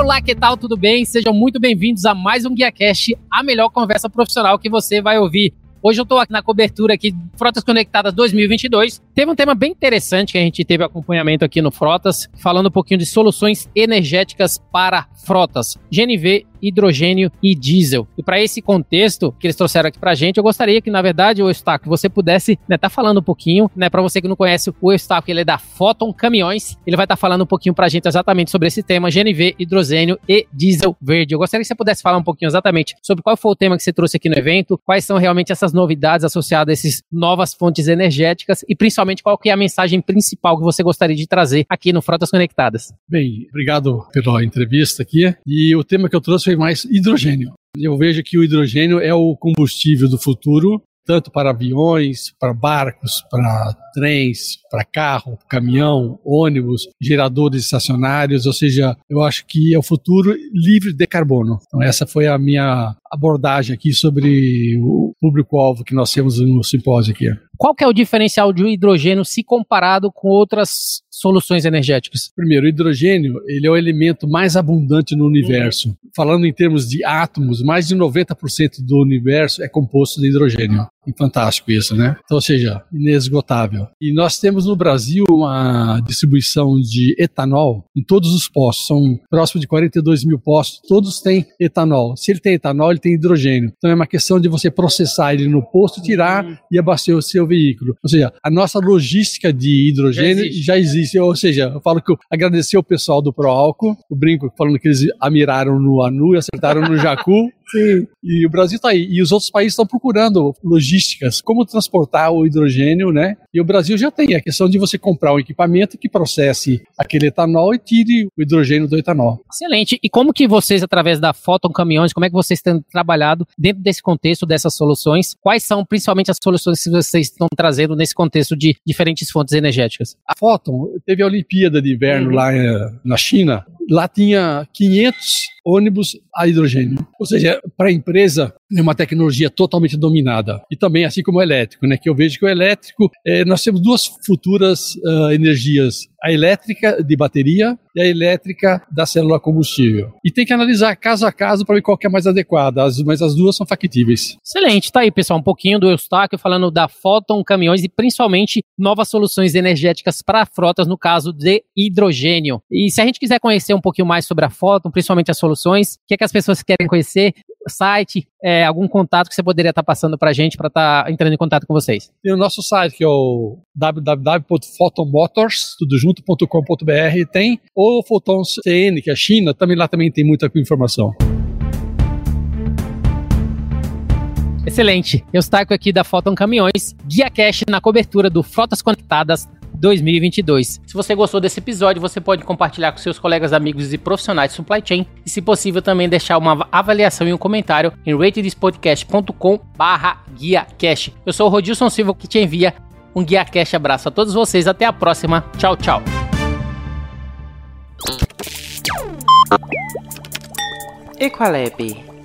Olá, que tal? Tudo bem? Sejam muito bem-vindos a mais um GuiaCast, a melhor conversa profissional que você vai ouvir. Hoje eu estou aqui na cobertura aqui Frotas Conectadas 2022. Teve um tema bem interessante que a gente teve acompanhamento aqui no Frotas, falando um pouquinho de soluções energéticas para frotas. GNV hidrogênio e diesel. E para esse contexto que eles trouxeram aqui para a gente, eu gostaria que, na verdade, o Eustáquio, você pudesse né, tá falando um pouquinho, né, para você que não conhece o Eustáquio, ele é da Photon Caminhões, ele vai estar tá falando um pouquinho para a gente exatamente sobre esse tema, GNV, hidrogênio e diesel verde. Eu gostaria que você pudesse falar um pouquinho exatamente sobre qual foi o tema que você trouxe aqui no evento, quais são realmente essas novidades associadas a essas novas fontes energéticas e principalmente qual que é a mensagem principal que você gostaria de trazer aqui no Frotas Conectadas. Bem, obrigado pela entrevista aqui. E o tema que eu trouxe foi mais hidrogênio. Eu vejo que o hidrogênio é o combustível do futuro, tanto para aviões, para barcos, para trens, para carro, caminhão, ônibus, geradores estacionários, ou seja, eu acho que é o futuro livre de carbono. Então essa foi a minha abordagem aqui sobre o público-alvo que nós temos no simpósio aqui. Qual que é o diferencial de hidrogênio se comparado com outras soluções energéticas? Primeiro, o hidrogênio ele é o elemento mais abundante no universo. Falando em termos de átomos, mais de 90% do universo é composto de hidrogênio. Fantástico isso, né? Então, ou seja, inesgotável. E nós temos no Brasil uma distribuição de etanol em todos os postos. São próximo de 42 mil postos. Todos têm etanol. Se ele tem etanol, ele tem hidrogênio. Então é uma questão de você processar ele no posto, tirar uhum. e abastecer o seu veículo. Ou seja, a nossa logística de hidrogênio já existe. Já existe. Ou seja, eu falo que eu agradecer o pessoal do ProAlco, o brinco falando que eles amiraram no Anu e acertaram no Jacu. Sim. E o Brasil está aí. E os outros países estão procurando logísticas, como transportar o hidrogênio, né? E o Brasil já tem a questão de você comprar um equipamento que processe aquele etanol e tire o hidrogênio do etanol. Excelente. E como que vocês, através da Photon Caminhões, como é que vocês têm trabalhado dentro desse contexto dessas soluções? Quais são principalmente as soluções que vocês estão trazendo nesse contexto de diferentes fontes energéticas? A Photon teve a Olimpíada de Inverno uhum. lá eh, na China. Lá tinha 500 ônibus a hidrogênio. Ou seja, para a empresa é uma tecnologia totalmente dominada. E também assim como o elétrico, né? Que eu vejo que o elétrico, é, nós temos duas futuras uh, energias a elétrica de bateria e a elétrica da célula combustível. E tem que analisar caso a caso para ver qual é mais adequada, mas as duas são factíveis. Excelente, tá aí pessoal, um pouquinho do Eustáquio falando da Photon Caminhões e principalmente novas soluções energéticas para frotas, no caso de hidrogênio. E se a gente quiser conhecer um pouquinho mais sobre a Photon, principalmente as soluções, o que, é que as pessoas querem conhecer, site, é, algum contato que você poderia estar passando para a gente para estar tá entrando em contato com vocês? Tem o nosso site que é o www.photomotors.com.br tem ou o Photon CN, que é a China, também lá também tem muita informação. Excelente. Eu estou aqui da Photon Caminhões, Guia Cash na cobertura do Frotas Conectadas 2022. Se você gostou desse episódio, você pode compartilhar com seus colegas, amigos e profissionais de supply chain e, se possível, também deixar uma avaliação e um comentário em ratedspodcast.com barra guia cash. Eu sou o Rodilson Silva que te envia um guia cash abraço a todos vocês. Até a próxima. Tchau, tchau. Equalab